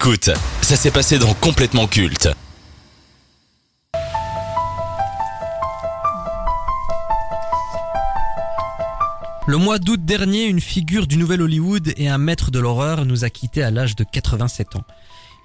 Écoute, ça s'est passé dans Complètement Culte. Le mois d'août dernier, une figure du nouvel Hollywood et un maître de l'horreur nous a quittés à l'âge de 87 ans.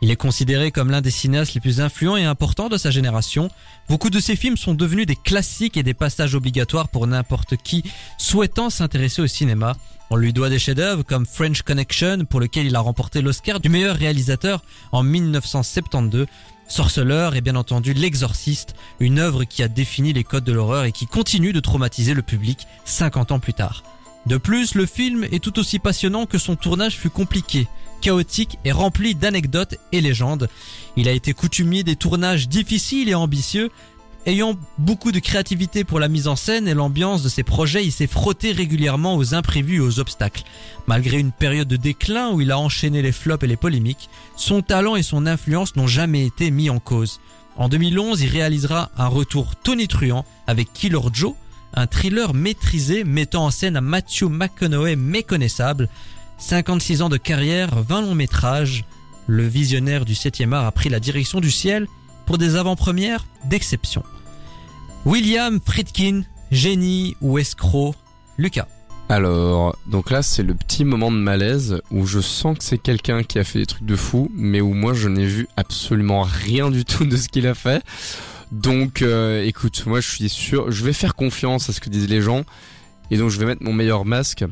Il est considéré comme l'un des cinéastes les plus influents et importants de sa génération. Beaucoup de ses films sont devenus des classiques et des passages obligatoires pour n'importe qui souhaitant s'intéresser au cinéma. On lui doit des chefs-d'œuvre comme French Connection pour lequel il a remporté l'Oscar du meilleur réalisateur en 1972. Sorceleur et bien entendu L'Exorciste, une œuvre qui a défini les codes de l'horreur et qui continue de traumatiser le public 50 ans plus tard. De plus, le film est tout aussi passionnant que son tournage fut compliqué, chaotique et rempli d'anecdotes et légendes. Il a été coutumier des tournages difficiles et ambitieux. Ayant beaucoup de créativité pour la mise en scène et l'ambiance de ses projets, il s'est frotté régulièrement aux imprévus et aux obstacles. Malgré une période de déclin où il a enchaîné les flops et les polémiques, son talent et son influence n'ont jamais été mis en cause. En 2011, il réalisera un retour tonitruant avec Killer Joe, un thriller maîtrisé mettant en scène un Matthew McConaughey méconnaissable. 56 ans de carrière, 20 longs métrages. Le visionnaire du 7e art a pris la direction du ciel pour des avant-premières d'exception. William Friedkin, génie ou escroc Lucas. Alors, donc là, c'est le petit moment de malaise où je sens que c'est quelqu'un qui a fait des trucs de fou, mais où moi je n'ai vu absolument rien du tout de ce qu'il a fait. Donc, euh, écoute, moi je suis sûr, je vais faire confiance à ce que disent les gens, et donc je vais mettre mon meilleur masque.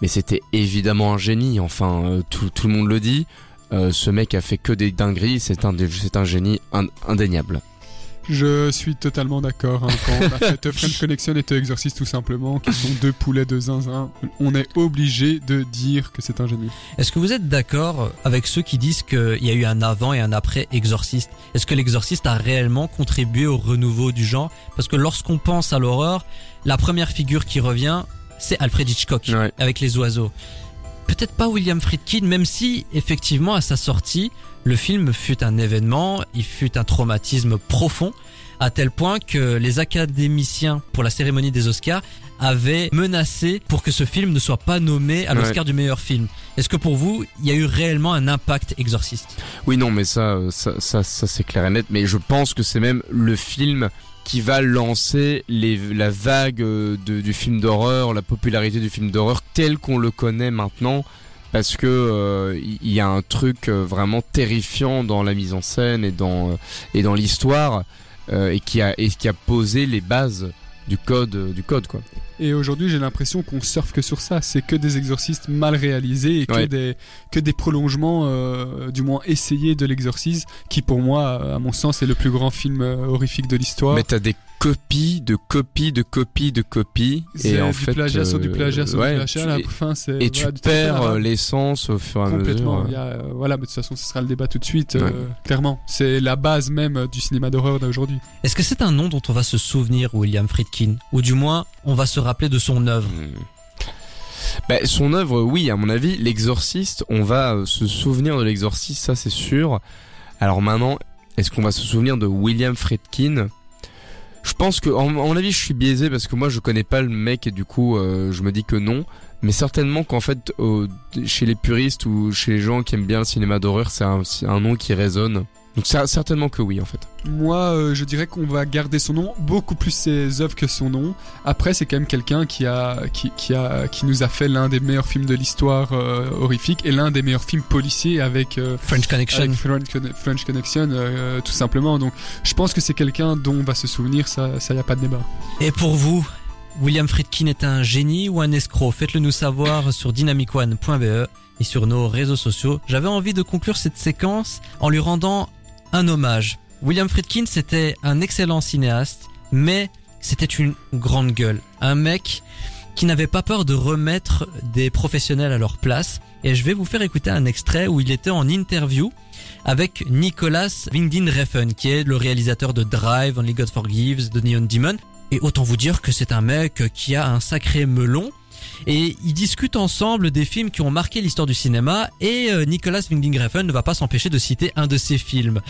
Mais c'était évidemment un génie, enfin, euh, tout, tout, le monde le dit. Euh, ce mec a fait que des dingueries, c'est un, c'est un génie indéniable. Je suis totalement d'accord. Hein, quand on a fait French Connection et The Exorcist tout simplement, qui sont deux poulets de zinzin, on est obligé de dire que c'est un génie. Est-ce que vous êtes d'accord avec ceux qui disent qu'il y a eu un avant et un après Exorcist? Est-ce que l'Exorcist a réellement contribué au renouveau du genre? Parce que lorsqu'on pense à l'horreur, la première figure qui revient, c'est Alfred Hitchcock avec les oiseaux. Peut-être pas William Friedkin, même si effectivement à sa sortie, le film fut un événement, il fut un traumatisme profond, à tel point que les académiciens pour la cérémonie des Oscars avaient menacé pour que ce film ne soit pas nommé à l'Oscar du meilleur film. Est-ce que pour vous, il y a eu réellement un impact exorciste? Oui, non, mais ça, ça, ça, ça c'est clair et net. Mais je pense que c'est même le film qui va lancer les, la vague euh, du film d'horreur, la popularité du film d'horreur tel qu'on le connaît maintenant parce que euh, il y a un truc euh, vraiment terrifiant dans la mise en scène et dans et dans l'histoire et qui a et qui a posé les bases du code du code quoi. Et aujourd'hui, j'ai l'impression qu'on surfe que sur ça. C'est que des exorcistes mal réalisés et que des que des prolongements, euh, du moins essayés de l'exorcisme, qui pour moi, à mon sens, est le plus grand film euh, horrifique de l'histoire. Mais t'as des copies de copies de copies de copies. Et en du fait plagiat sur du plagiat sur du plagiat la fin c'est et tu perds euh, l'essence au fur et à complètement mesure. y voilà mais de toute façon ce sera le débat tout de suite euh, clairement. C'est la base même du cinéma d'horreur d'aujourd'hui. Est-ce que c'est un nom dont on va se souvenir William Friedkin? Ou du moins on va se rappeler de son œuvre? Hmm. Ben, son œuvre, oui, à mon avis, l'exorciste, on va euh, se souvenir de l'exorciste, ça c'est sûr. Alors maintenant, est-ce qu'on va se souvenir de William Friedkin? Pense que, en, mon avis, je suis biaisé parce que moi, je connais pas le mec et du coup, euh, je me dis que non. Mais certainement qu'en fait, chez les puristes ou chez les gens qui aiment bien le cinéma d'horreur, c'est un, un nom qui résonne. Donc certainement que oui en fait. Moi euh, je dirais qu'on va garder son nom, beaucoup plus ses œuvres que son nom. Après c'est quand même quelqu'un qui a, qui, qui, a, qui nous a fait l'un des meilleurs films de l'histoire euh, horrifique et l'un des meilleurs films policiers avec euh, French Connection. French, Connection tout simplement. Donc je pense que c'est quelqu'un dont on va se souvenir, ça ça y a pas de débat. Et pour vous William Friedkin est un génie ou un escroc? Faites-le nous savoir sur dynamicone.be et sur nos réseaux sociaux. J'avais envie de conclure cette séquence en lui rendant un hommage. William Friedkin, c'était un excellent cinéaste, mais c'était une grande gueule. Un mec qui n'avait pas peur de remettre des professionnels à leur place. Et je vais vous faire écouter un extrait où il était en interview avec Nicolas Winding Refn, qui est le réalisateur de Drive, Only God Forgives, de Neon Demon. Et autant vous dire que c'est un mec qui a un sacré melon et ils discutent ensemble des films qui ont marqué l'histoire du cinéma et euh, Nicolas Winding Refn ne va pas s'empêcher de citer un de ses films.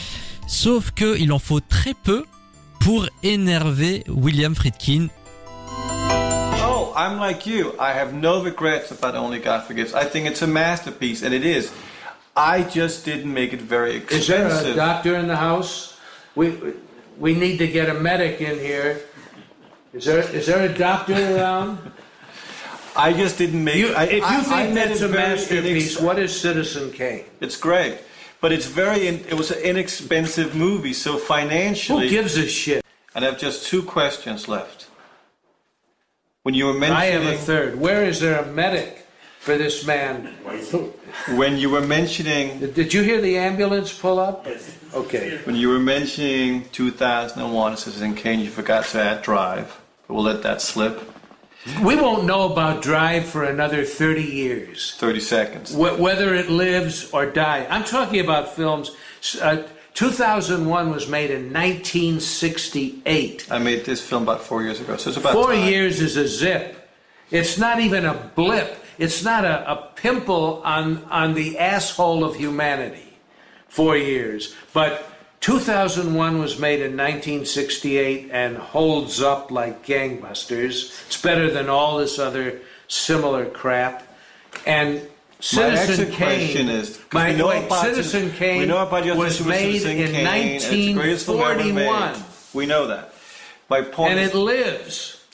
Sauf que il en faut très peu pour énerver William Friedkin. Oh, I'm like you. I have no regrets about Only God Forgives. I think it's a masterpiece and it is. I just didn't make it very Is there a expensive. doctor in the house? We, we need to get a medic in here. Is there, is there a doctor around? I just didn't make You, I, if you I- I think made that's it a masterpiece, inex- what is Citizen Kane? It's great, but it's very. In, it was an inexpensive movie, so financially. Who gives a shit? and I have just two questions left. When you were mentioning, I have a third. Where is there a medic for this man? when you were mentioning, Did you hear the ambulance pull up? Okay. when you were mentioning 2001, Citizen Kane, you forgot to add Drive. But we'll let that slip. We won't know about Drive for another 30 years. 30 seconds. Wh- whether it lives or dies. I'm talking about films. Uh, 2001 was made in 1968. I made this film about four years ago, so it's about Four time. years is a zip. It's not even a blip. It's not a, a pimple on, on the asshole of humanity. Four years. But 2001 was made in 1968 and holds up like gangbusters. It's better than all this other similar crap. And Citizen My Kane. is, my, we know wait, about Citizen Kane we know about your was Citizen made in Kane, and it's the greatest film ever made. 1941. We know that. My point And is, it lives.